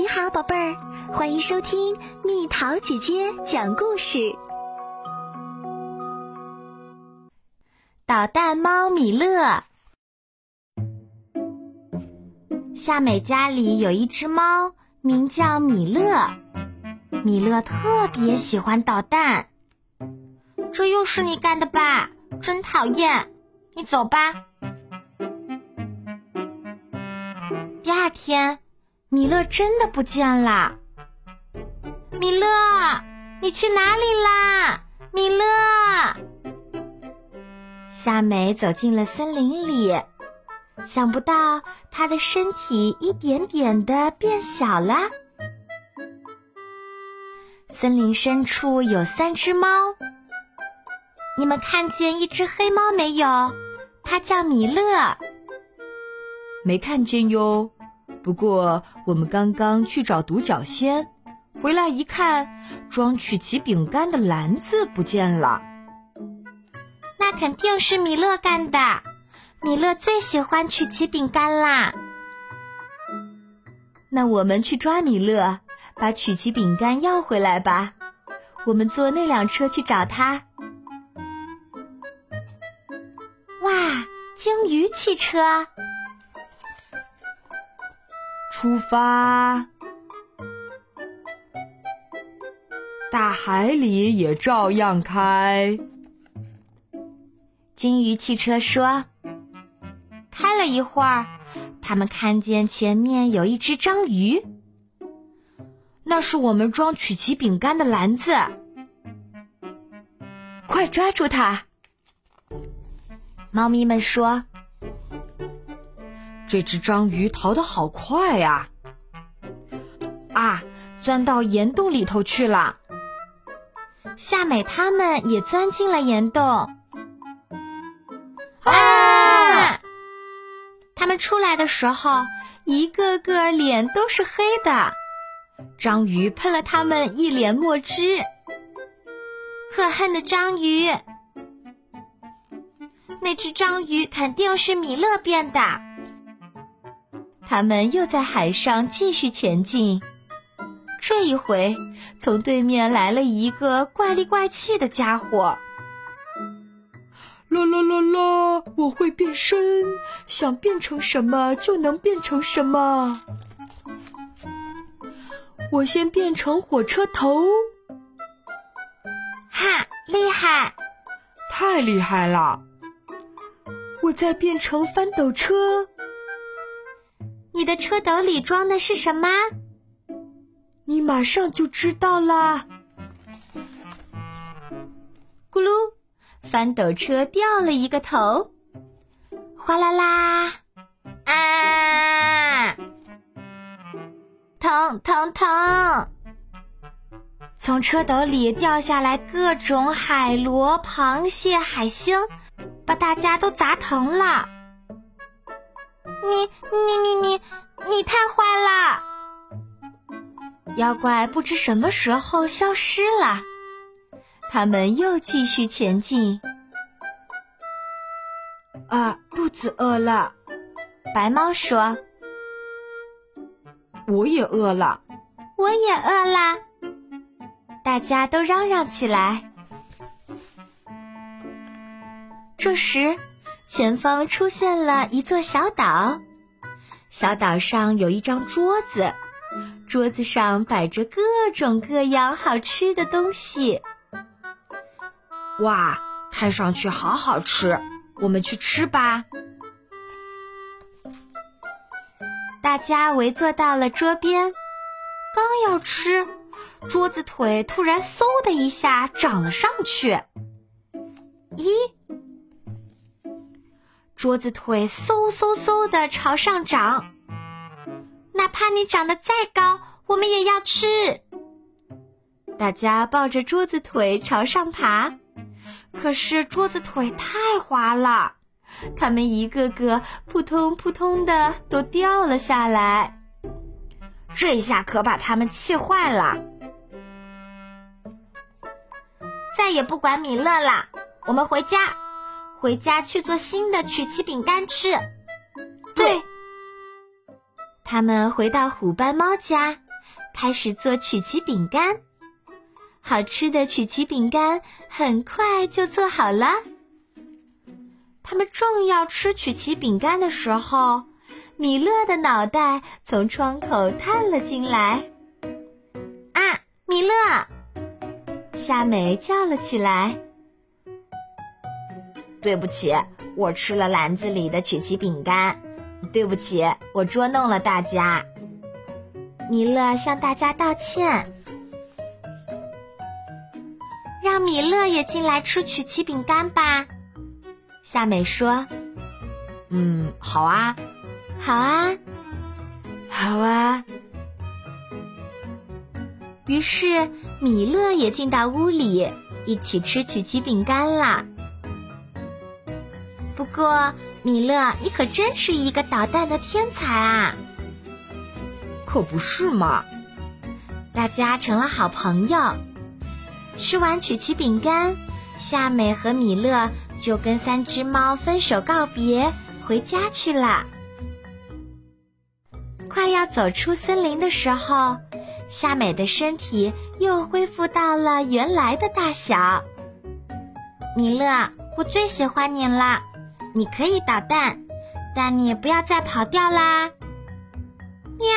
你好，宝贝儿，欢迎收听蜜桃姐姐讲故事。捣蛋猫米勒，夏美家里有一只猫，名叫米勒。米勒特别喜欢捣蛋。这又是你干的吧？真讨厌！你走吧。第二天，米勒真的不见了。米勒，你去哪里啦？米勒！夏美走进了森林里，想不到她的身体一点点的变小了。森林深处有三只猫，你们看见一只黑猫没有？它叫米勒。没看见哟。不过，我们刚刚去找独角仙，回来一看，装曲奇饼干的篮子不见了。那肯定是米勒干的，米勒最喜欢曲奇饼干啦。那我们去抓米勒，把曲奇饼干要回来吧。我们坐那辆车去找他。哇，鲸鱼汽车！出发！大海里也照样开。鲸鱼汽车说：“开了一会儿，他们看见前面有一只章鱼，那是我们装曲奇饼干的篮子。快抓住它！”猫咪们说。这只章鱼逃得好快呀！啊，钻到岩洞里头去了。夏美他们也钻进了岩洞。啊！他们出来的时候，一个个脸都是黑的，章鱼喷了他们一脸墨汁。可恨的章鱼！那只章鱼肯定是米勒变的。他们又在海上继续前进。这一回，从对面来了一个怪里怪气的家伙。啦啦啦啦！我会变身，想变成什么就能变成什么。我先变成火车头。哈，厉害！太厉害了！我再变成翻斗车。你的车斗里装的是什么？你马上就知道啦！咕噜，翻斗车掉了一个头，哗啦啦！啊！疼疼疼！从车斗里掉下来各种海螺、螃蟹、海星，把大家都砸疼了。你你你你你太坏了！妖怪不知什么时候消失了，他们又继续前进。啊，肚子饿了，白猫说：“我也饿了，我也饿了。”大家都嚷嚷起来。这时。前方出现了一座小岛，小岛上有一张桌子，桌子上摆着各种各样好吃的东西。哇，看上去好好吃，我们去吃吧！大家围坐到了桌边，刚要吃，桌子腿突然嗖的一下长了上去。咦？桌子腿嗖嗖嗖的朝上长，哪怕你长得再高，我们也要吃。大家抱着桌子腿朝上爬，可是桌子腿太滑了，他们一个个扑通扑通的都掉了下来。这下可把他们气坏了，再也不管米勒了，我们回家。回家去做新的曲奇饼干吃。对，他们回到虎斑猫家，开始做曲奇饼干。好吃的曲奇饼干很快就做好了。他们正要吃曲奇饼干的时候，米勒的脑袋从窗口探了进来。啊，米勒！夏美叫了起来。对不起，我吃了篮子里的曲奇饼干。对不起，我捉弄了大家。米勒向大家道歉。让米勒也进来吃曲奇饼干吧，夏美说。嗯，好啊，好啊，好啊。于是米勒也进到屋里，一起吃曲奇饼干啦。不过，米勒，你可真是一个捣蛋的天才啊！可不是嘛，大家成了好朋友。吃完曲奇饼干，夏美和米勒就跟三只猫分手告别，回家去了。快要走出森林的时候，夏美的身体又恢复到了原来的大小。米勒，我最喜欢你了，你可以捣蛋，但你不要再跑掉啦！喵。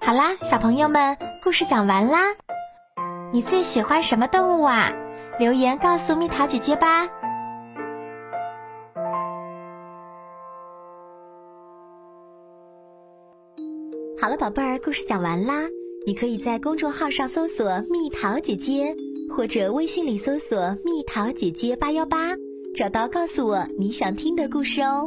好啦，小朋友们，故事讲完啦。你最喜欢什么动物啊？留言告诉蜜桃姐姐吧。好了，宝贝儿，故事讲完啦。你可以在公众号上搜索“蜜桃姐姐”，或者微信里搜索“蜜桃姐姐八幺八”，找到告诉我你想听的故事哦。